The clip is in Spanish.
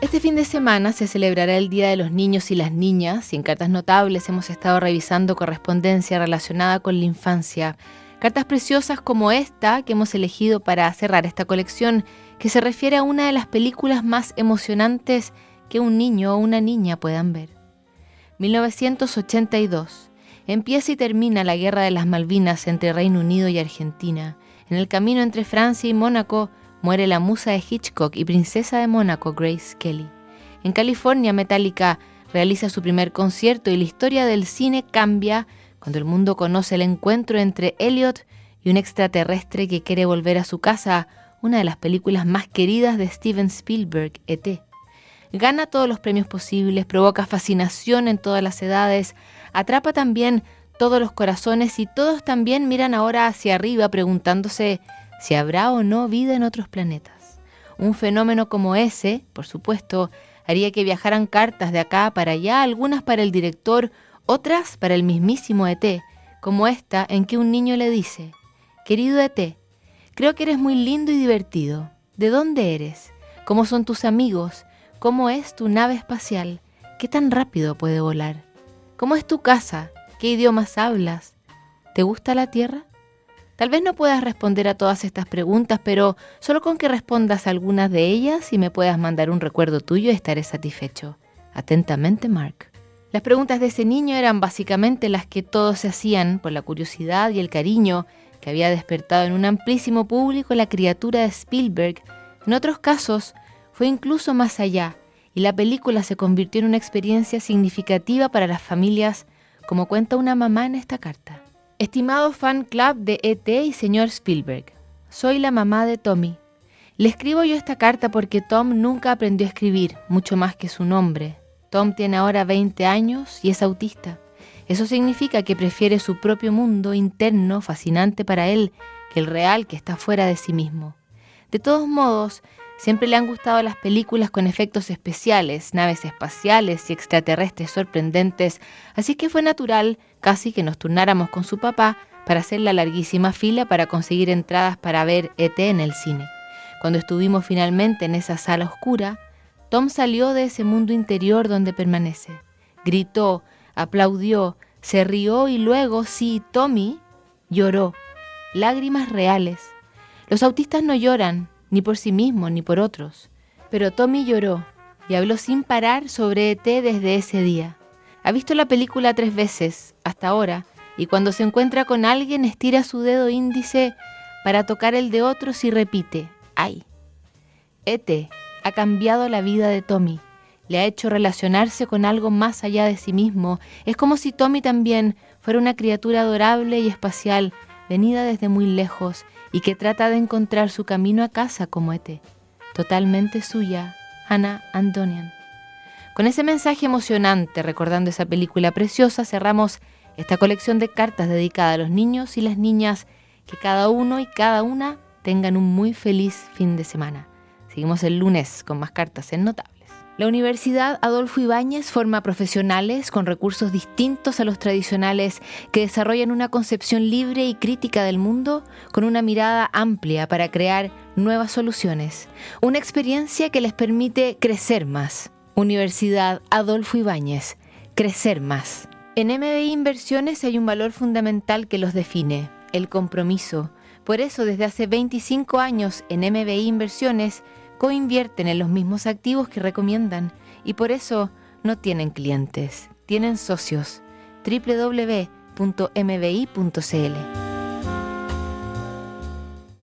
Este fin de semana se celebrará el Día de los Niños y las Niñas y en Cartas Notables hemos estado revisando correspondencia relacionada con la infancia. Cartas preciosas como esta que hemos elegido para cerrar esta colección que se refiere a una de las películas más emocionantes que un niño o una niña puedan ver. 1982. Empieza y termina la Guerra de las Malvinas entre Reino Unido y Argentina. En el camino entre Francia y Mónaco muere la musa de Hitchcock y princesa de Mónaco, Grace Kelly. En California, Metallica realiza su primer concierto y la historia del cine cambia cuando el mundo conoce el encuentro entre Elliot y un extraterrestre que quiere volver a su casa, una de las películas más queridas de Steven Spielberg, ET. Gana todos los premios posibles, provoca fascinación en todas las edades, atrapa también todos los corazones y todos también miran ahora hacia arriba preguntándose si habrá o no vida en otros planetas. Un fenómeno como ese, por supuesto, haría que viajaran cartas de acá para allá, algunas para el director, otras para el mismísimo ET, como esta en que un niño le dice, Querido ET, creo que eres muy lindo y divertido. ¿De dónde eres? ¿Cómo son tus amigos? ¿Cómo es tu nave espacial? ¿Qué tan rápido puede volar? ¿Cómo es tu casa? ¿Qué idiomas hablas? ¿Te gusta la Tierra? Tal vez no puedas responder a todas estas preguntas, pero solo con que respondas a algunas de ellas y me puedas mandar un recuerdo tuyo estaré satisfecho. Atentamente, Mark. Las preguntas de ese niño eran básicamente las que todos se hacían por la curiosidad y el cariño que había despertado en un amplísimo público la criatura de Spielberg. En otros casos, fue incluso más allá, y la película se convirtió en una experiencia significativa para las familias, como cuenta una mamá en esta carta. Estimado fan club de ET y señor Spielberg, soy la mamá de Tommy. Le escribo yo esta carta porque Tom nunca aprendió a escribir, mucho más que su nombre. Tom tiene ahora 20 años y es autista. Eso significa que prefiere su propio mundo interno, fascinante para él, que el real que está fuera de sí mismo. De todos modos, Siempre le han gustado las películas con efectos especiales, naves espaciales y extraterrestres sorprendentes, así que fue natural casi que nos turnáramos con su papá para hacer la larguísima fila para conseguir entradas para ver ET en el cine. Cuando estuvimos finalmente en esa sala oscura, Tom salió de ese mundo interior donde permanece. Gritó, aplaudió, se rió y luego, sí, Tommy lloró. Lágrimas reales. Los autistas no lloran, ni por sí mismo ni por otros. Pero Tommy lloró y habló sin parar sobre ET desde ese día. Ha visto la película tres veces hasta ahora y cuando se encuentra con alguien estira su dedo índice para tocar el de otros y repite, ¡ay! ET ha cambiado la vida de Tommy, le ha hecho relacionarse con algo más allá de sí mismo. Es como si Tommy también fuera una criatura adorable y espacial, venida desde muy lejos y que trata de encontrar su camino a casa como ET, totalmente suya, Hannah Antonian. Con ese mensaje emocionante, recordando esa película preciosa, cerramos esta colección de cartas dedicada a los niños y las niñas, que cada uno y cada una tengan un muy feliz fin de semana. Seguimos el lunes con más cartas en Notable. La Universidad Adolfo Ibáñez forma profesionales con recursos distintos a los tradicionales que desarrollan una concepción libre y crítica del mundo con una mirada amplia para crear nuevas soluciones. Una experiencia que les permite crecer más. Universidad Adolfo Ibáñez, crecer más. En MBI Inversiones hay un valor fundamental que los define, el compromiso. Por eso desde hace 25 años en MBI Inversiones coinvierten en los mismos activos que recomiendan y por eso no tienen clientes, tienen socios. www.mbi.cl